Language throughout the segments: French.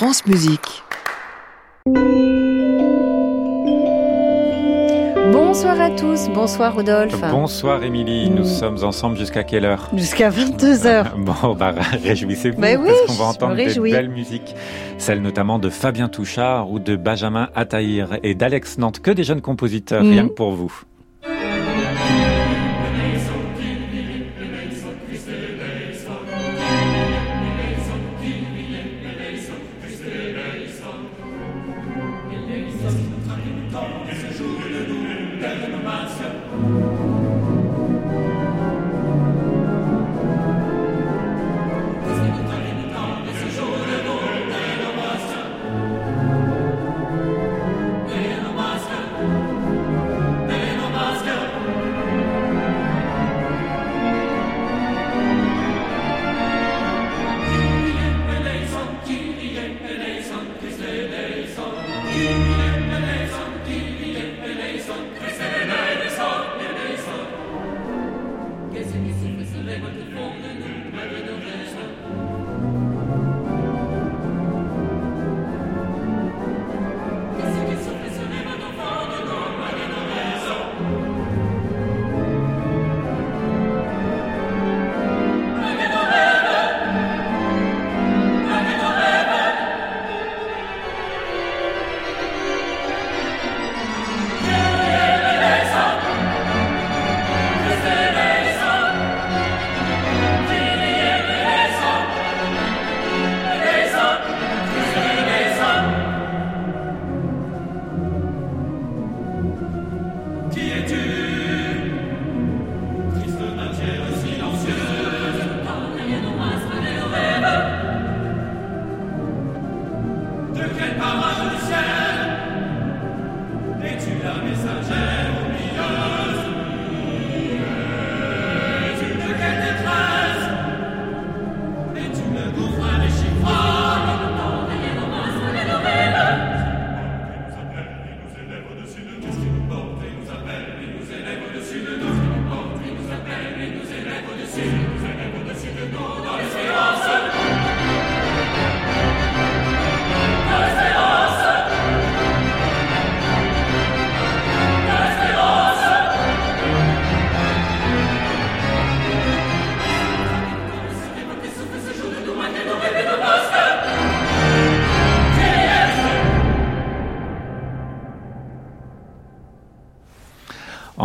France Musique. Bonsoir à tous, bonsoir Rodolphe. Bonsoir Émilie, nous sommes ensemble jusqu'à quelle heure? Jusqu'à 22h. Bon, bah réjouissez-vous Bah oui, parce qu'on va entendre des réjouis. belles musiques, celles notamment de Fabien Touchard ou de Benjamin Attaïr et d'Alex Nantes, que des jeunes compositeurs, Mhm. rien que pour vous.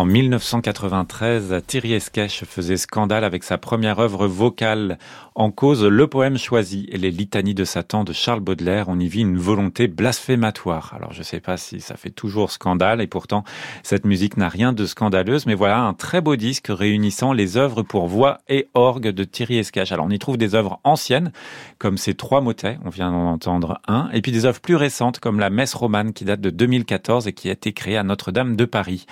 En 1993, Thierry Esquèche faisait scandale avec sa première œuvre vocale en cause le poème choisi et les litanies de Satan de Charles Baudelaire. On y vit une volonté blasphématoire. Alors je ne sais pas si ça fait toujours scandale et pourtant cette musique n'a rien de scandaleuse, mais voilà un très beau disque réunissant les œuvres pour voix et orgue de Thierry Esquèche. Alors on y trouve des œuvres anciennes comme ces trois motets, on vient d'en entendre un, et puis des œuvres plus récentes comme la Messe romane qui date de 2014 et qui a été créée à Notre-Dame de Paris.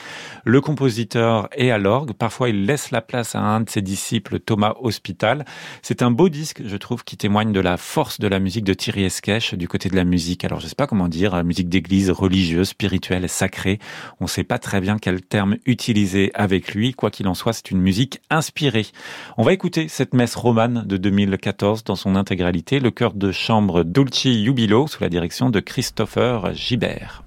Le est à l'orgue. Parfois, il laisse la place à un de ses disciples, Thomas Hospital. C'est un beau disque, je trouve, qui témoigne de la force de la musique de Thierry Esquèche du côté de la musique. Alors, je sais pas comment dire, euh, musique d'église, religieuse, spirituelle, sacrée. On sait pas très bien quel terme utiliser avec lui. Quoi qu'il en soit, c'est une musique inspirée. On va écouter cette messe romane de 2014 dans son intégralité, le chœur de chambre Dulci Jubilo sous la direction de Christopher Gibert.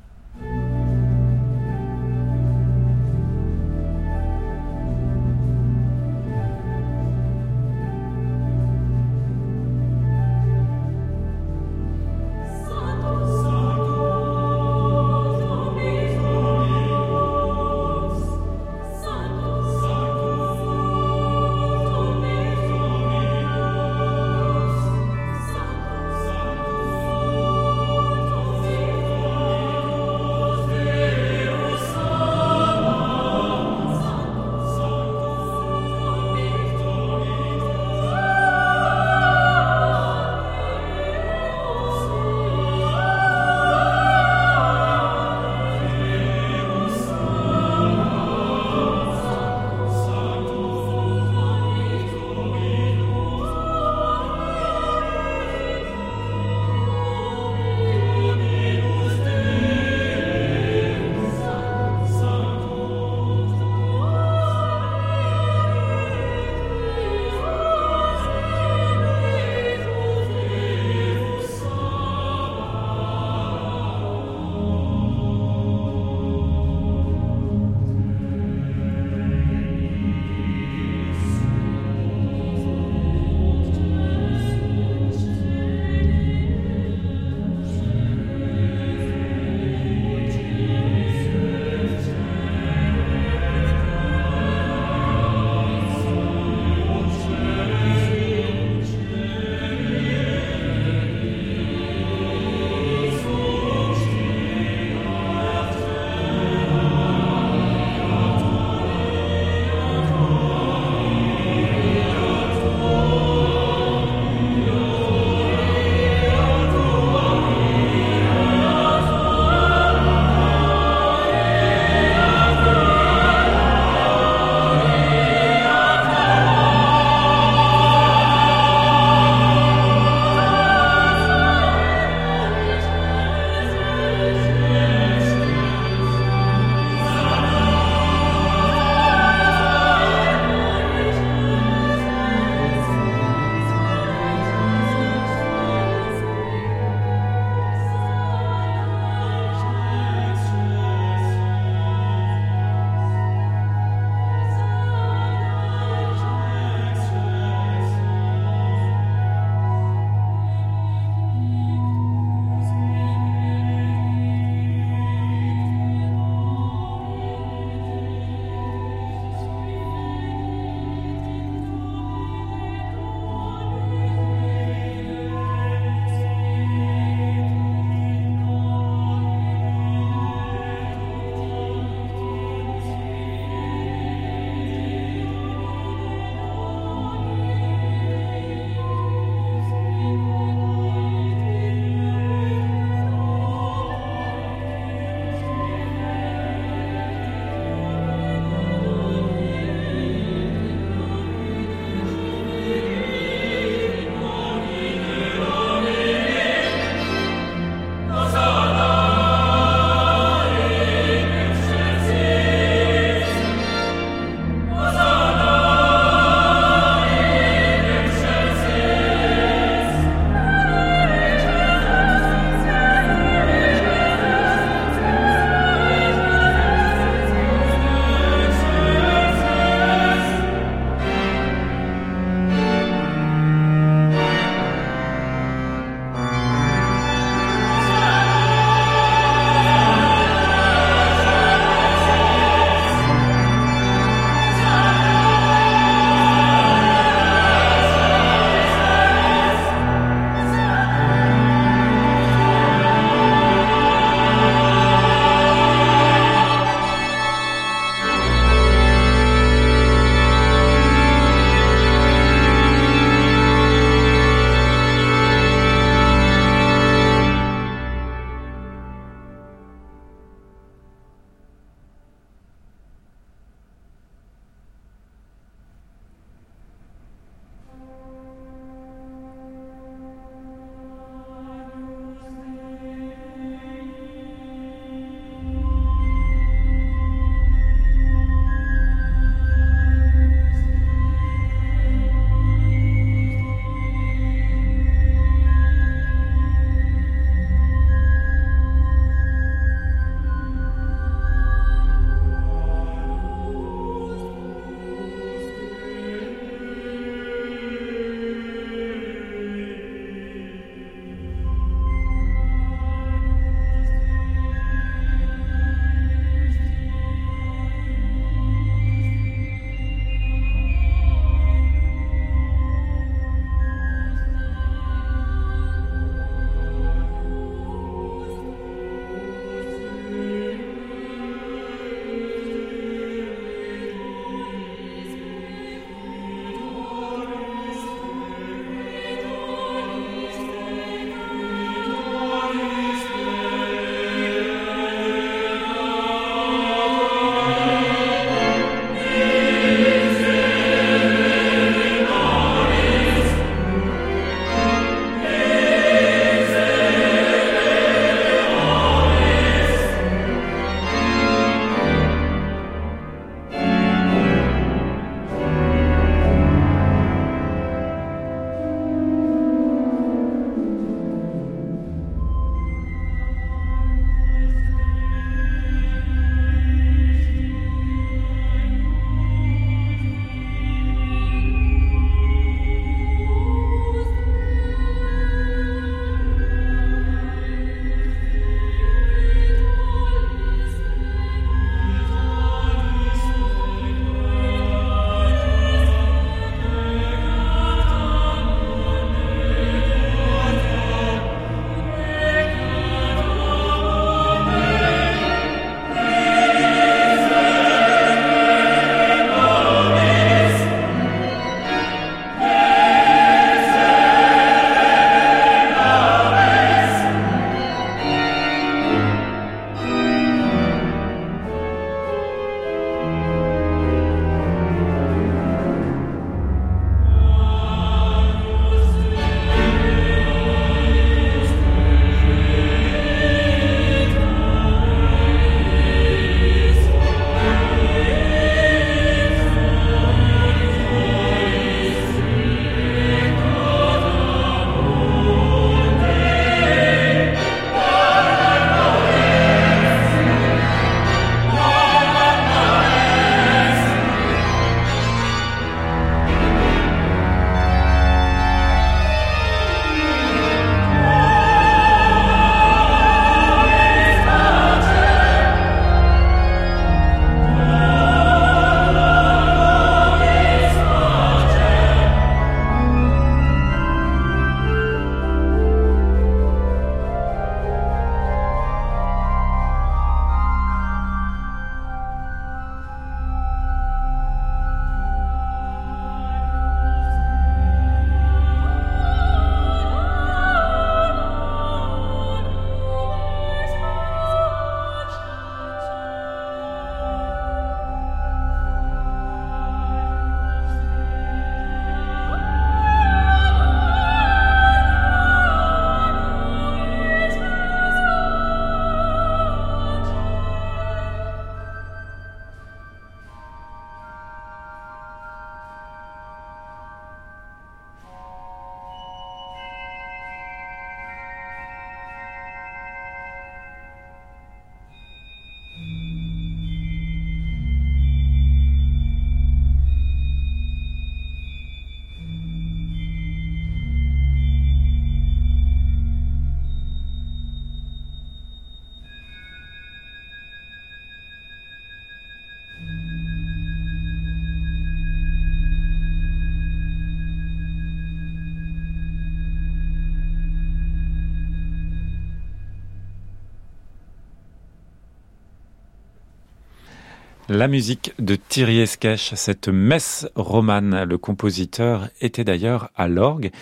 La musique de Thierry Esquèche, cette messe romane. Le compositeur était d'ailleurs à l'orgue.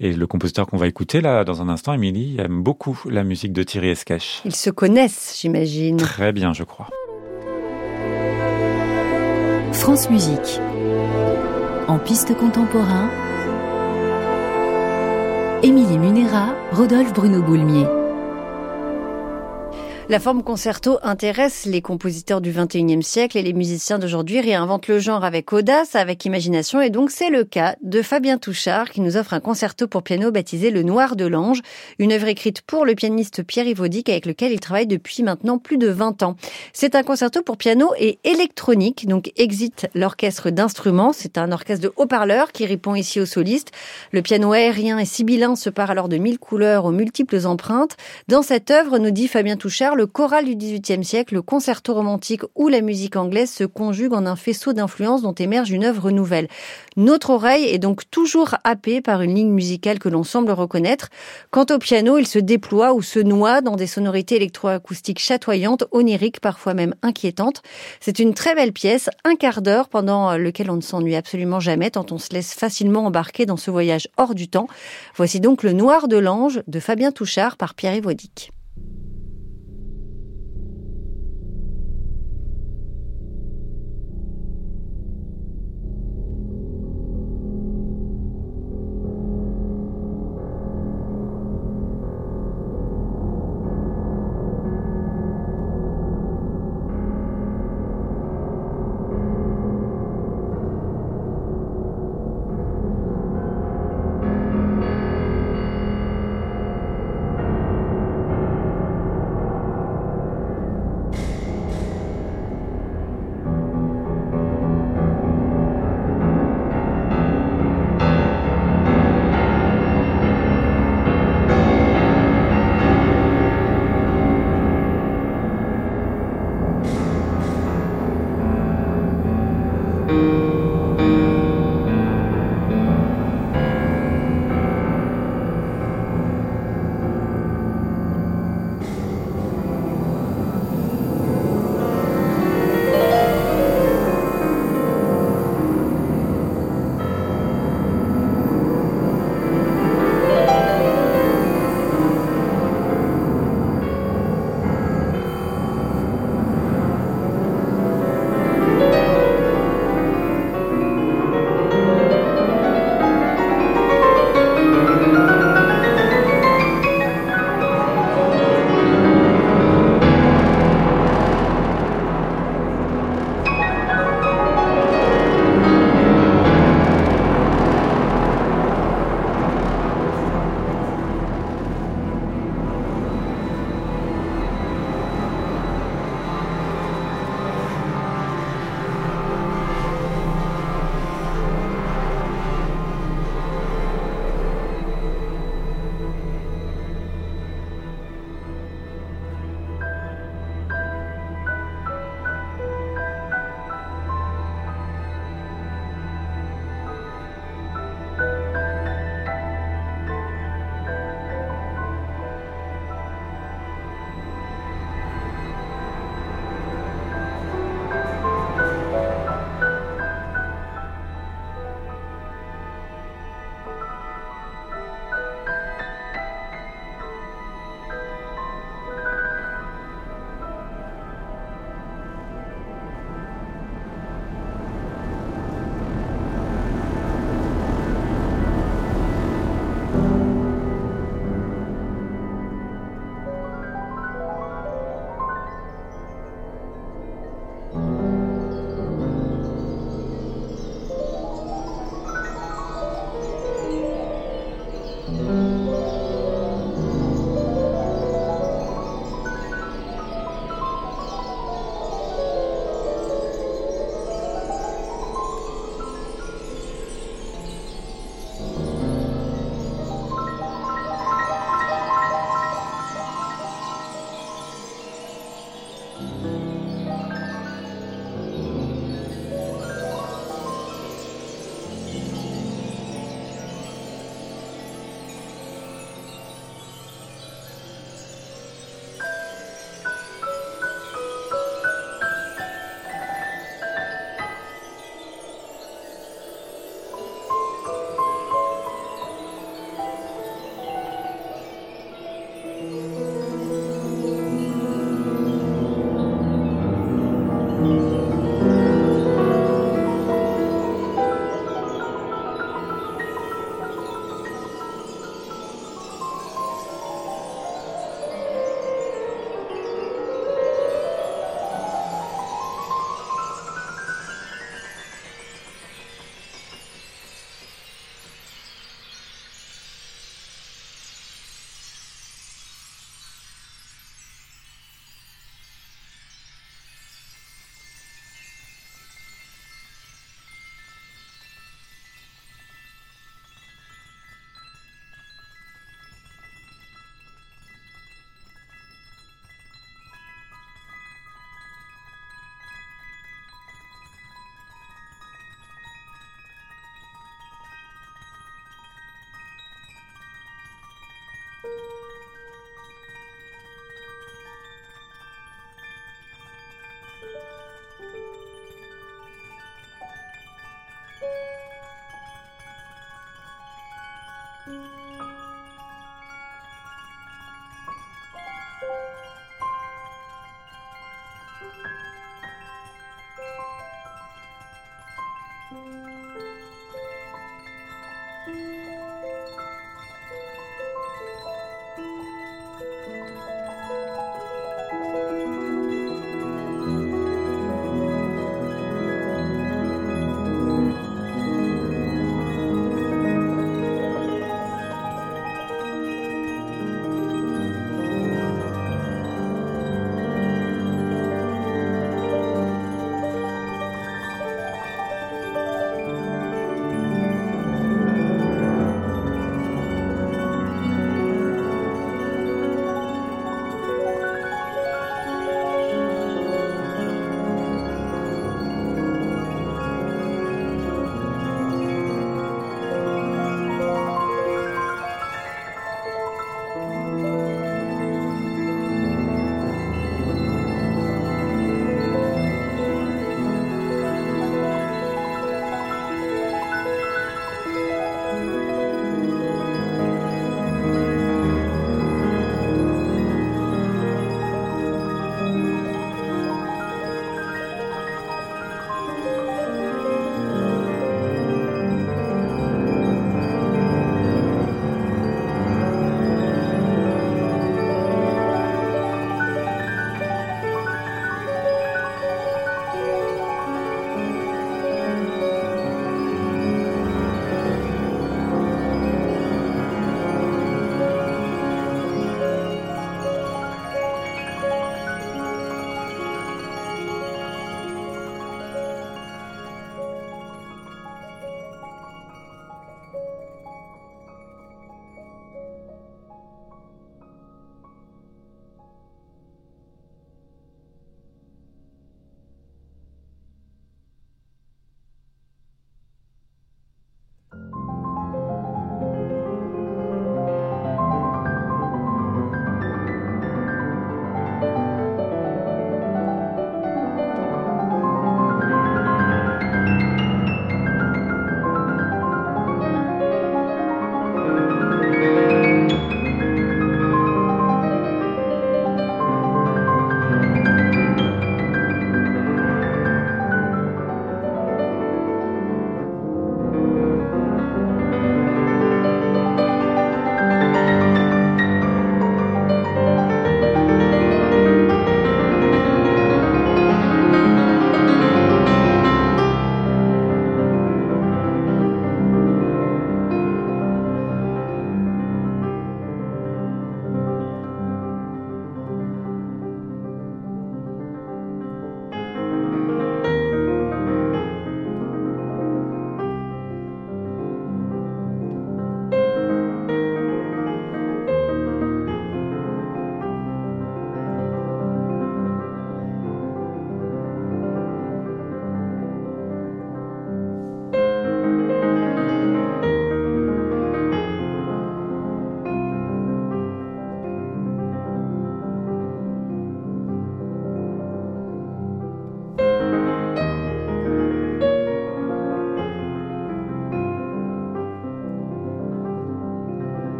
Et le compositeur qu'on va écouter là dans un instant, Émilie, aime beaucoup la musique de Thierry Esquèche. Ils se connaissent, j'imagine. Très bien, je crois. France Musique. En piste contemporain. Émilie Munera, Rodolphe Bruno Boulmier. La forme concerto intéresse les compositeurs du 21e siècle et les musiciens d'aujourd'hui réinventent le genre avec audace, avec imagination et donc c'est le cas de Fabien Touchard qui nous offre un concerto pour piano baptisé Le Noir de l'Ange, une œuvre écrite pour le pianiste Pierre Ivaudic avec lequel il travaille depuis maintenant plus de 20 ans. C'est un concerto pour piano et électronique, donc exit l'orchestre d'instruments, c'est un orchestre de haut-parleurs qui répond ici aux solistes. Le piano aérien et sibyllin se part alors de mille couleurs aux multiples empreintes. Dans cette œuvre, nous dit Fabien Touchard, le choral du XVIIIe siècle, le concerto romantique ou la musique anglaise se conjuguent en un faisceau d'influences dont émerge une œuvre nouvelle. Notre oreille est donc toujours happée par une ligne musicale que l'on semble reconnaître. Quant au piano, il se déploie ou se noie dans des sonorités électroacoustiques chatoyantes, oniriques, parfois même inquiétantes. C'est une très belle pièce, un quart d'heure pendant lequel on ne s'ennuie absolument jamais tant on se laisse facilement embarquer dans ce voyage hors du temps. Voici donc Le Noir de l'Ange de Fabien Touchard par Pierre Evodic.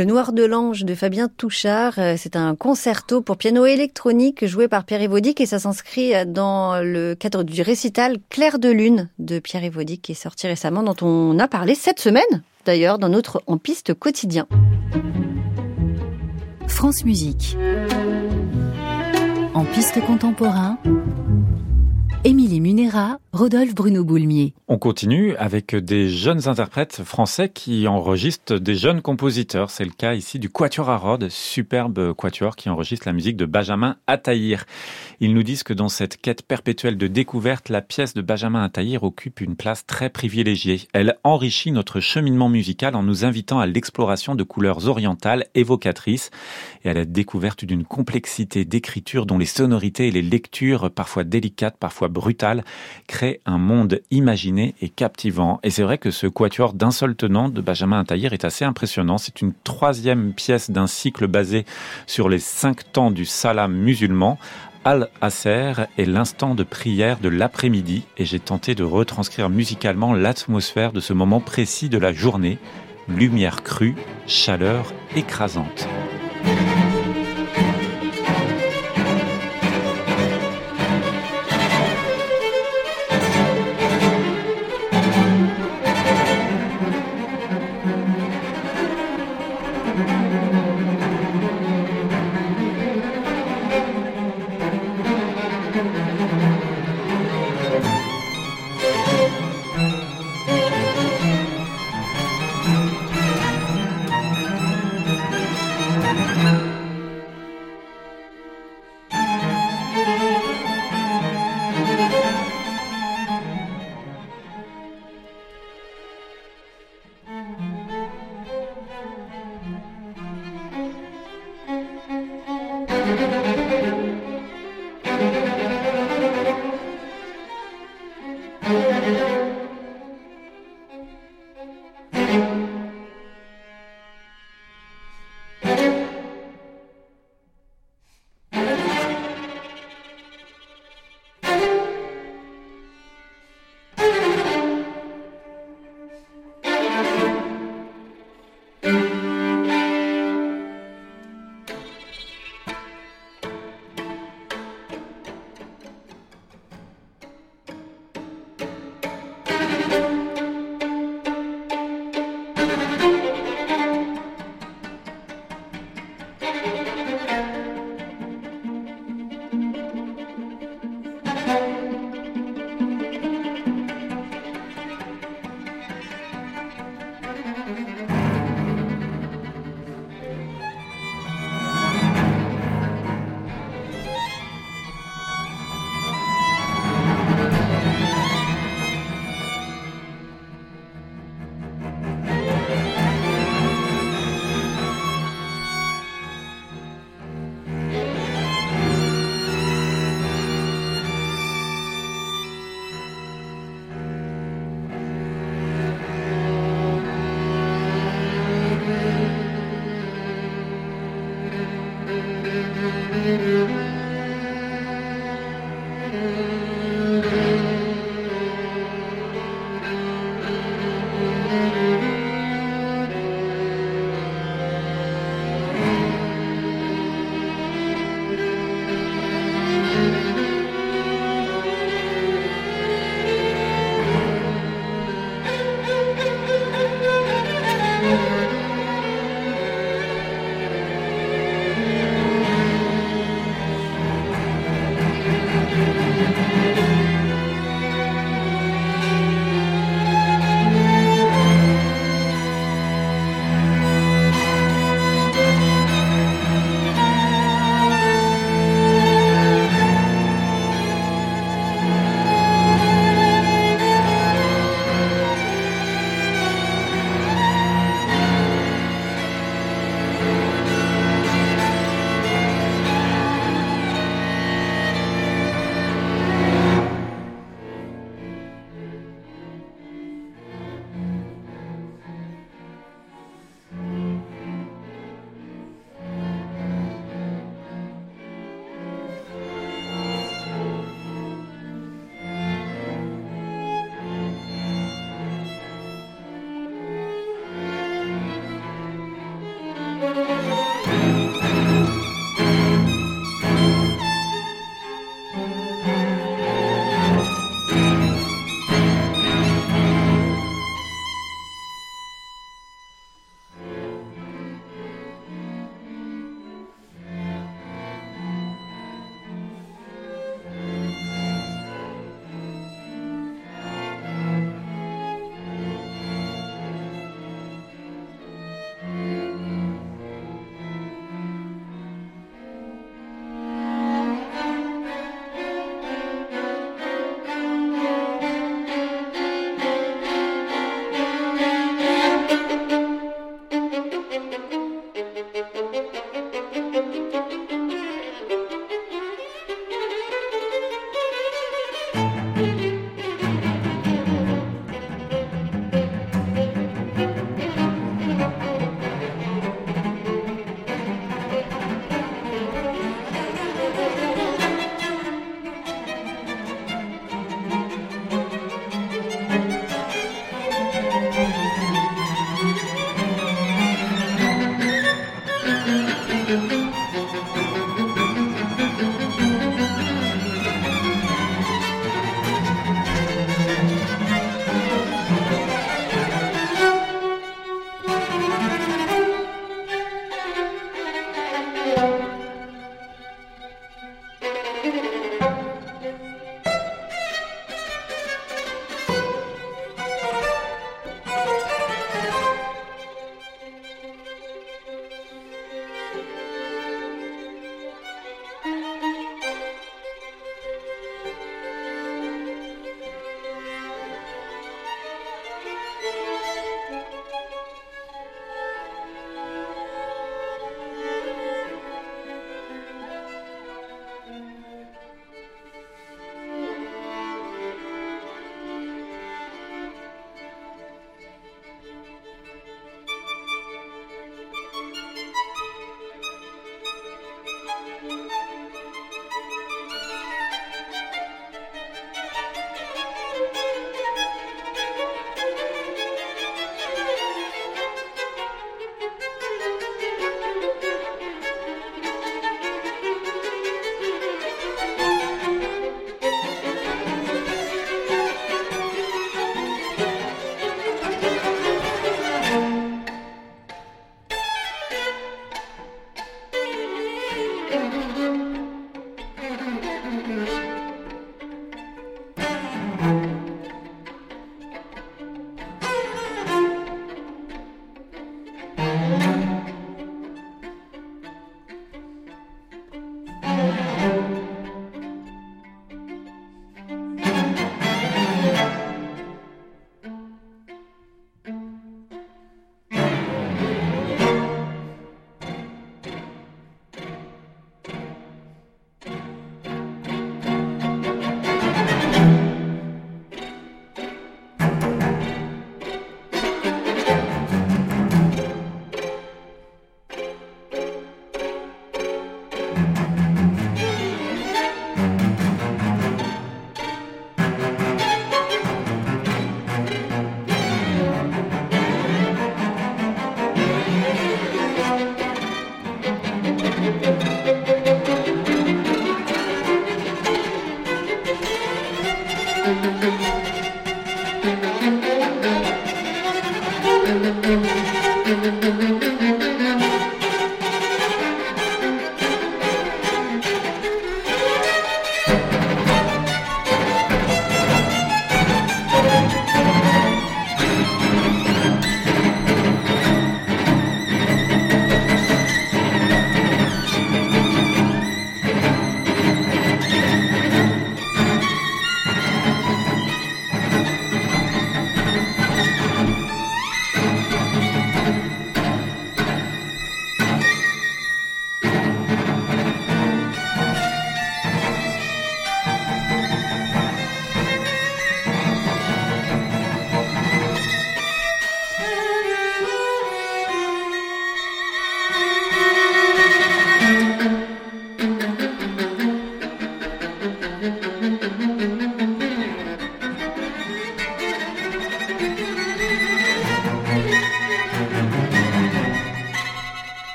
Le Noir de l'Ange de Fabien Touchard, euh, c'est un concerto pour piano électronique joué par Pierre Evodic et ça s'inscrit dans le cadre du récital Clair de Lune de Pierre Evodic qui est sorti récemment, dont on a parlé cette semaine d'ailleurs dans notre En Piste quotidien. France Musique. En piste contemporain. Émilie Munera, Rodolphe Bruno Boulmier. On continue avec des jeunes interprètes français qui enregistrent des jeunes compositeurs. C'est le cas ici du Quatuor à Rhodes, superbe quatuor qui enregistre la musique de Benjamin Attahir. Ils nous disent que dans cette quête perpétuelle de découverte, la pièce de Benjamin Attahir occupe une place très privilégiée. Elle enrichit notre cheminement musical en nous invitant à l'exploration de couleurs orientales évocatrices et à la découverte d'une complexité d'écriture dont les sonorités et les lectures, parfois délicates, parfois brutales, crée un monde imaginé et captivant. Et c'est vrai que ce quatuor d'un seul tenant de Benjamin Attahir est assez impressionnant. C'est une troisième pièce d'un cycle basé sur les cinq temps du salam musulman. Al-Asser est l'instant de prière de l'après-midi et j'ai tenté de retranscrire musicalement l'atmosphère de ce moment précis de la journée. Lumière crue, chaleur écrasante.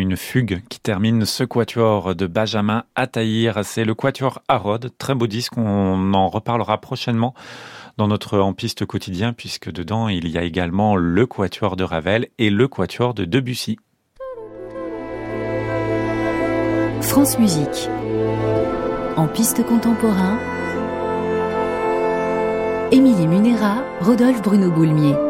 Une fugue qui termine ce quatuor de Benjamin Ataïr. C'est le quatuor Harod, très beau disque, on en reparlera prochainement dans notre En Piste quotidien, puisque dedans il y a également le quatuor de Ravel et le quatuor de Debussy. France Musique. En piste contemporain. Émilie Munera, Rodolphe Bruno Boulmier.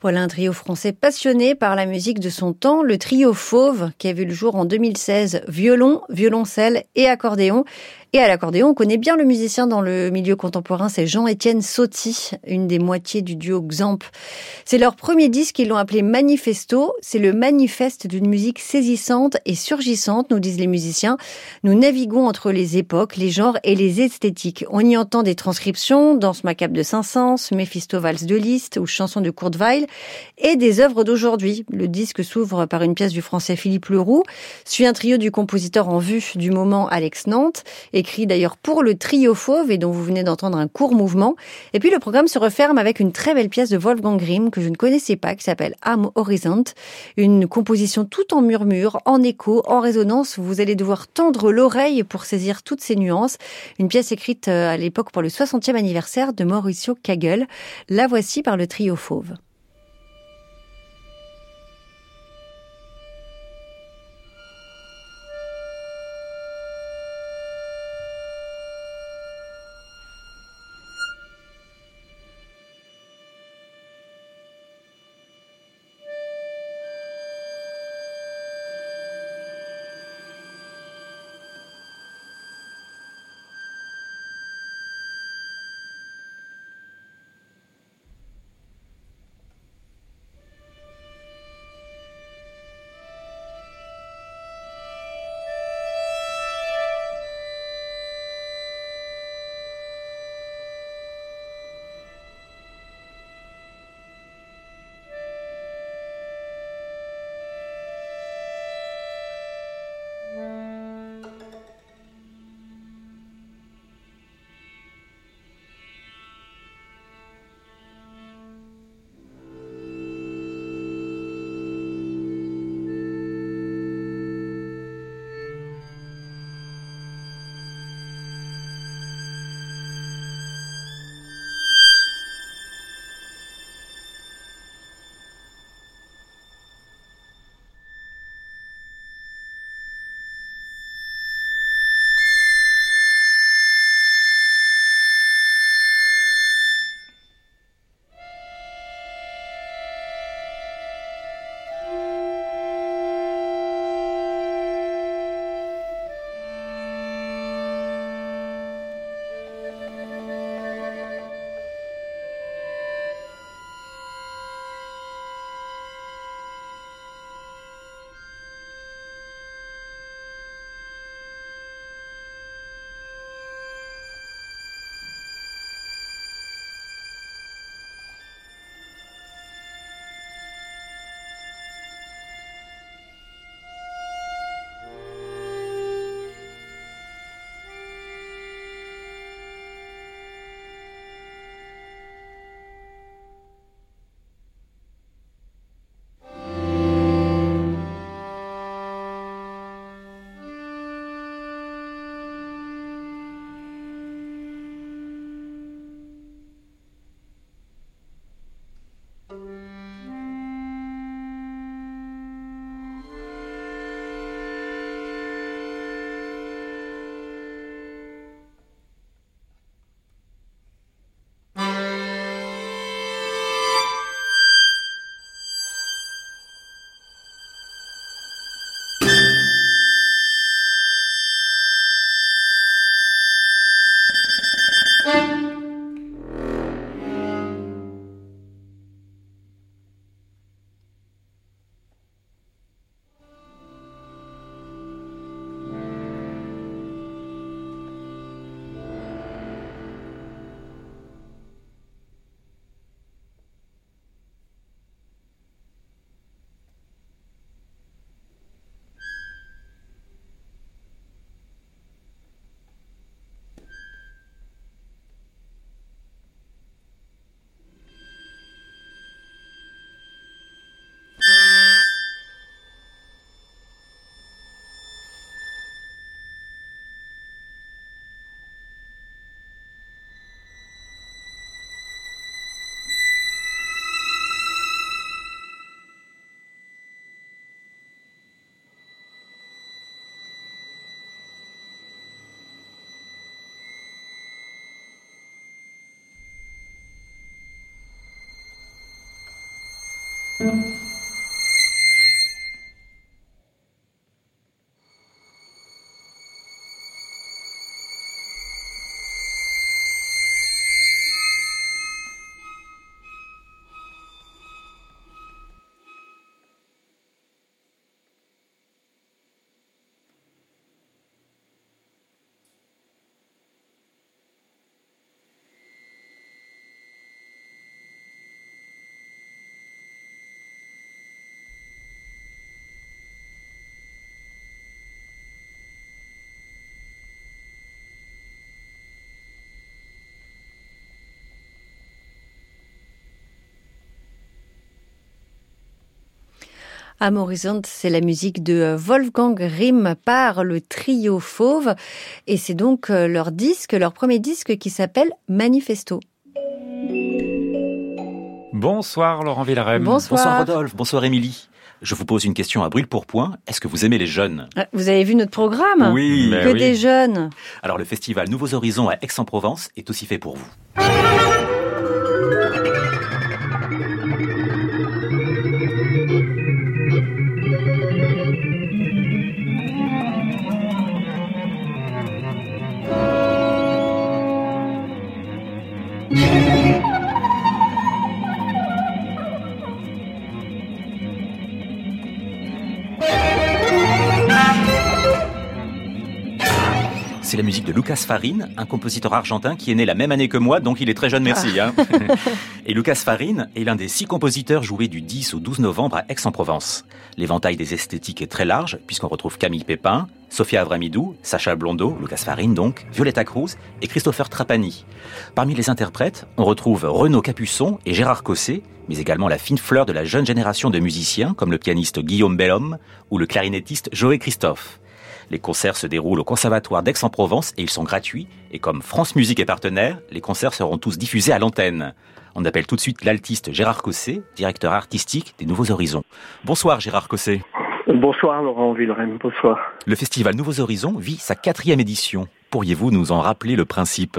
Voilà un trio français passionné par la musique de son temps, le trio Fauve, qui a vu le jour en 2016, violon, violoncelle et accordéon. Et à l'accordéon, on connaît bien le musicien dans le milieu contemporain, c'est Jean-Étienne Sauty, une des moitiés du duo Xamp. C'est leur premier disque, ils l'ont appelé Manifesto. C'est le manifeste d'une musique saisissante et surgissante, nous disent les musiciens. Nous naviguons entre les époques, les genres et les esthétiques. On y entend des transcriptions, Danse macabre de Saint-Saëns, Mephisto Valse de Liszt ou Chanson de Courteweil, et des œuvres d'aujourd'hui. Le disque s'ouvre par une pièce du français Philippe Leroux, suit un trio du compositeur en vue du moment Alex Nantes, écrit d'ailleurs pour le trio Fauve et dont vous venez d'entendre un court mouvement. Et puis le programme se referme avec une très belle pièce de Wolfgang Grimm que je ne connaissais pas, qui s'appelle Am Horizont, une composition tout en murmure, en écho, en résonance. Vous allez devoir tendre l'oreille pour saisir toutes ces nuances. Une pièce écrite euh, à l'époque pour le 60e anniversaire de Mauricio Kagel. La voici par le trio Fauve. 嗯。Amorisante, c'est la musique de euh, Wolfgang Rimm par le trio Fauve. Et c'est donc euh, leur disque, leur premier disque qui s'appelle Manifesto. Bonsoir Laurent Villarem. Bonsoir. bonsoir Rodolphe, bonsoir Émilie. Je vous pose une question à brûle pour point. Est-ce que vous aimez les jeunes? Ah, Vous avez vu notre programme? Oui. Que des jeunes. Alors le festival Nouveaux Horizons à Aix-en-Provence est aussi fait pour vous. La musique de Lucas Farine, un compositeur argentin qui est né la même année que moi, donc il est très jeune, merci. Hein. Et Lucas Farine est l'un des six compositeurs joués du 10 au 12 novembre à Aix-en-Provence. L'éventail des esthétiques est très large, puisqu'on retrouve Camille Pépin, Sofia Avramidou, Sacha Blondeau, Lucas Farine donc, Violetta Cruz et Christopher Trapani. Parmi les interprètes, on retrouve Renaud Capuçon et Gérard Cosset, mais également la fine fleur de la jeune génération de musiciens comme le pianiste Guillaume Bellhomme ou le clarinettiste Joël Christophe. Les concerts se déroulent au Conservatoire d'Aix-en-Provence et ils sont gratuits. Et comme France Musique est partenaire, les concerts seront tous diffusés à l'antenne. On appelle tout de suite l'altiste Gérard Cosset, directeur artistique des Nouveaux Horizons. Bonsoir Gérard Cosset. Bonsoir Laurent Villerem, bonsoir. Le festival Nouveaux Horizons vit sa quatrième édition. Pourriez-vous nous en rappeler le principe?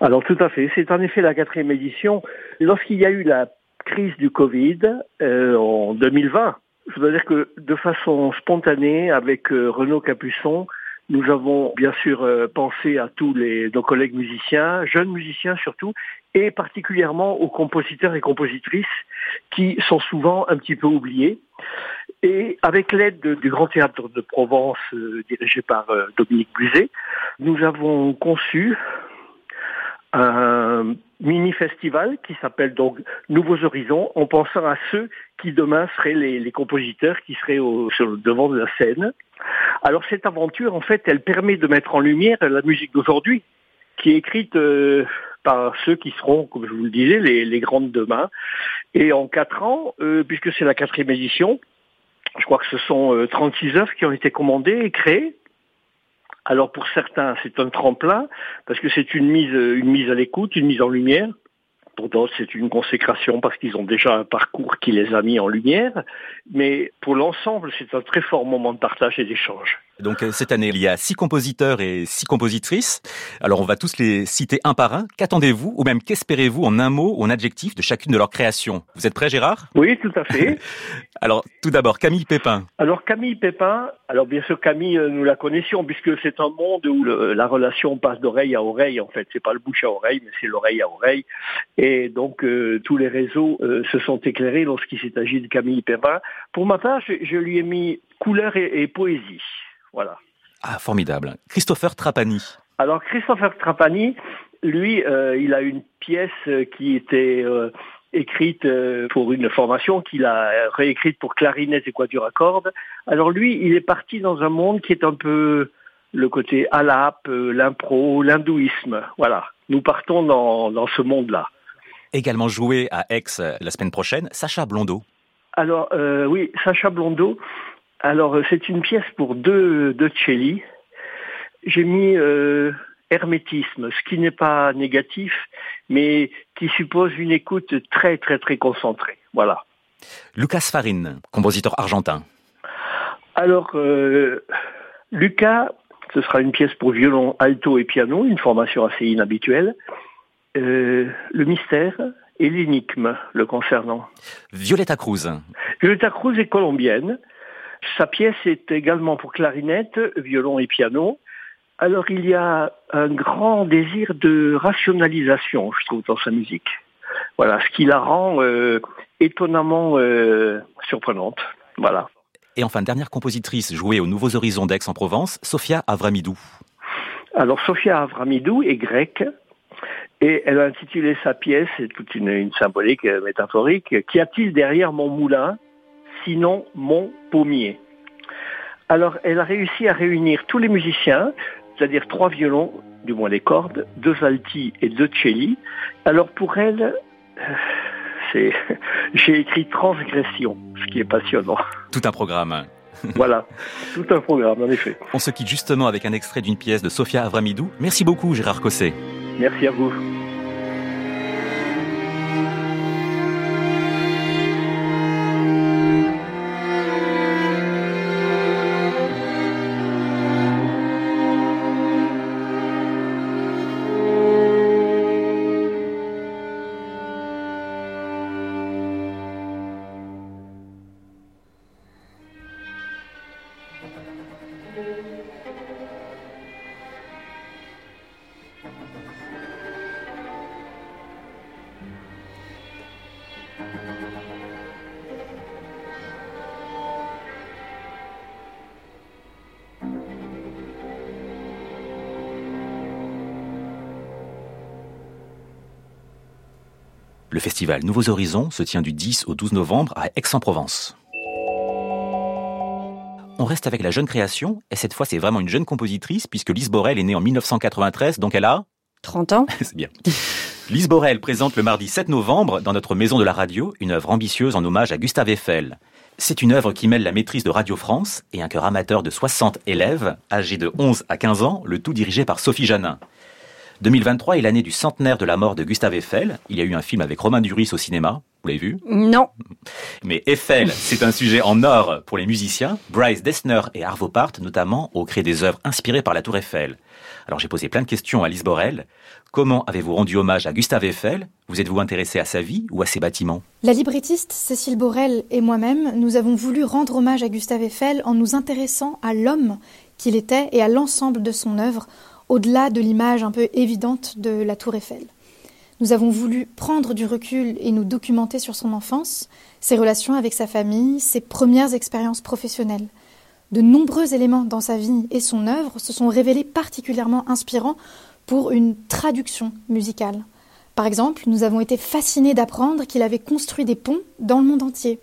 Alors tout à fait, c'est en effet la quatrième édition. Lorsqu'il y a eu la crise du Covid euh, en 2020, je dois dire que de façon spontanée, avec euh, Renaud Capuçon, nous avons bien sûr euh, pensé à tous les, nos collègues musiciens, jeunes musiciens surtout, et particulièrement aux compositeurs et compositrices qui sont souvent un petit peu oubliés. Et avec l'aide du Grand Théâtre de Provence, euh, dirigé par Dominique Buzet, nous avons conçu un mini-festival qui s'appelle donc Nouveaux Horizons, en pensant à ceux qui demain seraient les, compositeurs qui seraient au, sur le devant de la scène. Alors cette aventure, en fait, elle permet de mettre en lumière la musique d'aujourd'hui, qui est écrite euh, par ceux qui seront, comme je vous le disais, les, les grandes demain. Et en quatre ans, euh, puisque c'est la quatrième édition, je crois que ce sont 36 euh, œuvres qui ont été commandées et créées alors pour certains, c'est un tremplin parce que c'est une mise, une mise à l'écoute, une mise en lumière. Pour d'autres, c'est une consécration parce qu'ils ont déjà un parcours qui les a mis en lumière. Mais pour l'ensemble, c'est un très fort moment de partage et d'échange. Donc euh, cette année, il y a six compositeurs et six compositrices. Alors on va tous les citer un par un. Qu'attendez-vous ou même qu'espérez-vous en un mot ou en adjectif de chacune de leurs créations? Vous êtes prêt Gérard? Oui, tout à fait. alors tout d'abord, Camille Pépin. Alors Camille Pépin, alors bien sûr Camille, euh, nous la connaissions puisque c'est un monde où la relation passe d'oreille à oreille en fait. C'est pas le bouche à oreille, mais c'est l'oreille à oreille. Et donc euh, tous les réseaux se sont éclairés lorsqu'il s'est agi de Camille Pépin. Pour ma part, je, lui ai mis couleur et poésie. Voilà. Ah, formidable. Christopher Trapani. Alors, Christopher Trapani, lui, euh, il a une pièce qui était euh, écrite euh, pour une formation qu'il a réécrite pour clarinette et quatuor à cordes. Alors lui, il est parti dans un monde qui est un peu le côté alap, l'impro, l'hindouisme. Voilà. Nous partons dans, dans ce monde-là. Également joué à Aix la semaine prochaine, Sacha Blondeau. Alors oui, Sacha Blondeau, alors, euh, c'est une pièce pour deux, deux celli. J'ai mis euh, hermétisme, ce qui n'est pas négatif, mais qui suppose une écoute très, très, très concentrée. Voilà. Lucas Farine, compositeur argentin. Alors, euh, Lucas, ce sera une pièce pour violon, alto et piano, une formation assez inhabituelle. le mystère et l'énigme le concernant. Violetta Cruz. Violetta Cruz est colombienne. Sa pièce est également pour clarinette, violon et piano. Alors il y a un grand désir de rationalisation, je trouve, dans sa musique. Voilà, ce qui la rend euh, étonnamment euh, surprenante. Voilà. Et enfin, dernière compositrice jouée aux Nouveaux Horizons d'Aix-en-Provence, Sofia Avramidou. Alors, Sofia Avramidou est grecque et elle a intitulé sa pièce, c'est toute une, symbolique euh, métaphorique, Qu'y a-t-il derrière mon moulin, sinon mon pommier Alors, elle a réussi à réunir tous les musiciens, c'est-à-dire trois violons, du moins les cordes, deux alti et deux celli. Alors, pour elle, j'ai écrit transgression, ce qui est passionnant. Tout un programme. voilà, tout un programme, en effet. On se quitte justement avec un extrait d'une pièce de Sofia Avramidou. Merci beaucoup, Gérard Cosset. Merci à vous. Le festival Nouveaux Horizons se tient du 10 au 12 novembre à Aix-en-Provence. On reste avec la jeune création, et cette fois c'est vraiment une jeune compositrice, puisque Lise Borel est née en 1993, donc elle a... 30 ans C'est bien. Lise Borel présente le mardi 7 novembre, dans notre maison de la radio, une œuvre ambitieuse en hommage à Gustave Eiffel. C'est une œuvre qui mêle la maîtrise de Radio France et un chœur amateur de 60 élèves, âgés de 11 à 15 ans, le tout dirigé par Sophie Janin. 2023 est l'année du centenaire de la mort de Gustave Eiffel. Il y a eu un film avec Romain Duris au cinéma. Vous l'avez vu? Non. Mais Eiffel, c'est un sujet en or pour les musiciens. Bryce Dessner et Arvo Part, notamment, ont créé des œuvres inspirées par la Tour Eiffel. Alors j'ai posé plein de questions à Lise Borel. Comment avez-vous rendu hommage à Gustave Eiffel? Vous êtes-vous intéressé à sa vie ou à ses bâtiments? La librettiste Cécile Borel et moi-même, nous avons voulu rendre hommage à Gustave Eiffel en nous intéressant à l'homme qu'il était et à l'ensemble de son œuvre au-delà de l'image un peu évidente de la tour Eiffel. Nous avons voulu prendre du recul et nous documenter sur son enfance, ses relations avec sa famille, ses premières expériences professionnelles. De nombreux éléments dans sa vie et son œuvre se sont révélés particulièrement inspirants pour une traduction musicale. Par exemple, nous avons été fascinés d'apprendre qu'il avait construit des ponts dans le monde entier.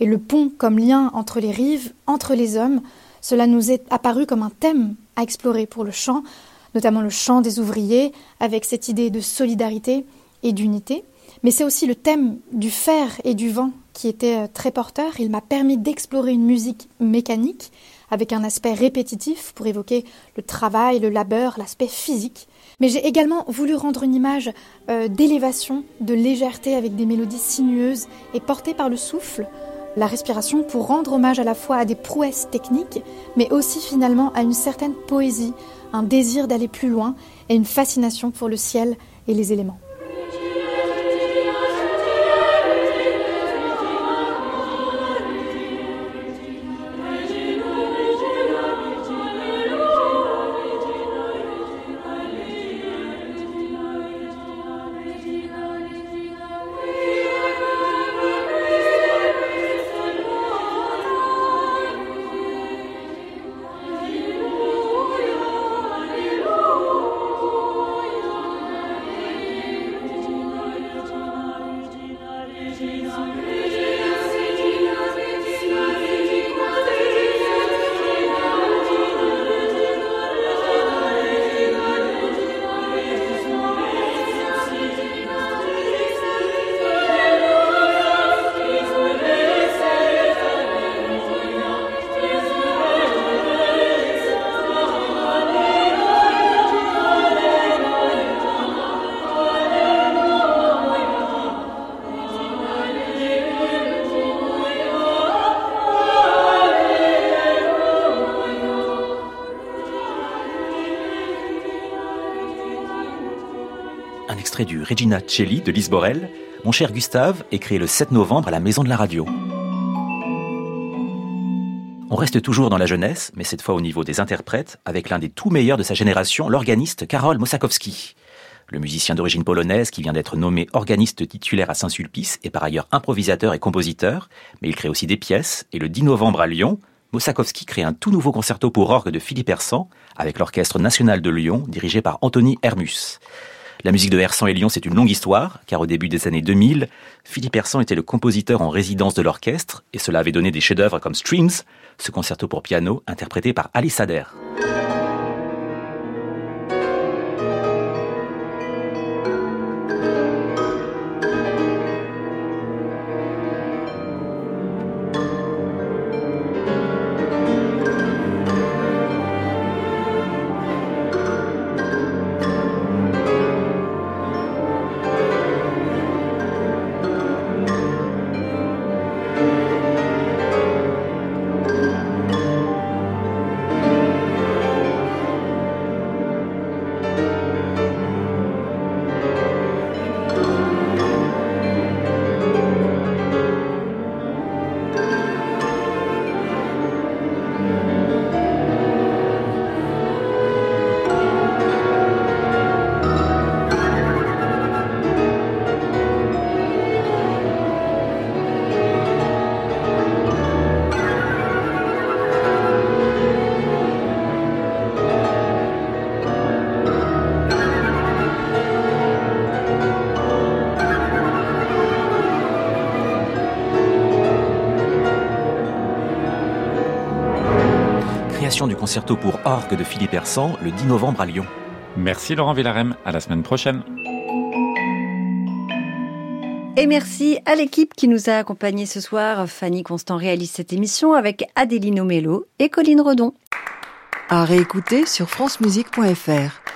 Et le pont comme lien entre les rives, entre les hommes, cela nous est apparu comme un thème à explorer pour le chant, notamment le chant des ouvriers, avec cette idée de solidarité et d'unité. Mais c'est aussi le thème du fer et du vent qui était euh, très porteur. Il m'a permis d'explorer une musique mécanique avec un aspect répétitif pour évoquer le travail, le labeur, l'aspect physique. Mais j'ai également voulu rendre une image euh, d'élévation, de légèreté avec des mélodies sinueuses et portées par le souffle, la respiration pour rendre hommage à la fois à des prouesses techniques, mais aussi finalement à une certaine poésie, un désir d'aller plus loin et une fascination pour le ciel et les éléments. Du Regina Celli de Lise Borel. Mon cher Gustave est créé le 7 novembre à la Maison de la Radio. On reste toujours dans la jeunesse, mais cette fois au niveau des interprètes, avec l'un des tout meilleurs de sa génération, l'organiste Karol Mosakowski. Le musicien d'origine polonaise qui vient d'être nommé organiste titulaire à Saint-Sulpice est par ailleurs improvisateur et compositeur, mais il crée aussi des pièces, et le 10 novembre à Lyon, Mosakowski crée un tout nouveau concerto pour orgue de Philippe Hersan avec l'Orchestre national de Lyon dirigé par Anthony Hermus. La musique de Hersan et Lyon, c'est une longue histoire, car au début des années 2000, Philippe Hersan était le compositeur en résidence de l'orchestre, et cela avait donné des chefs-d'œuvre comme Streams, ce concerto pour piano interprété par Ali Sader. Concerto pour orgue de Philippe Hersan le 10 novembre à Lyon. Merci Laurent Villarem, à la semaine prochaine. Et merci à l'équipe qui nous a accompagnés ce soir. Fanny Constant réalise cette émission avec Adéline Omello et Colline Redon. À réécouter sur francemusique.fr.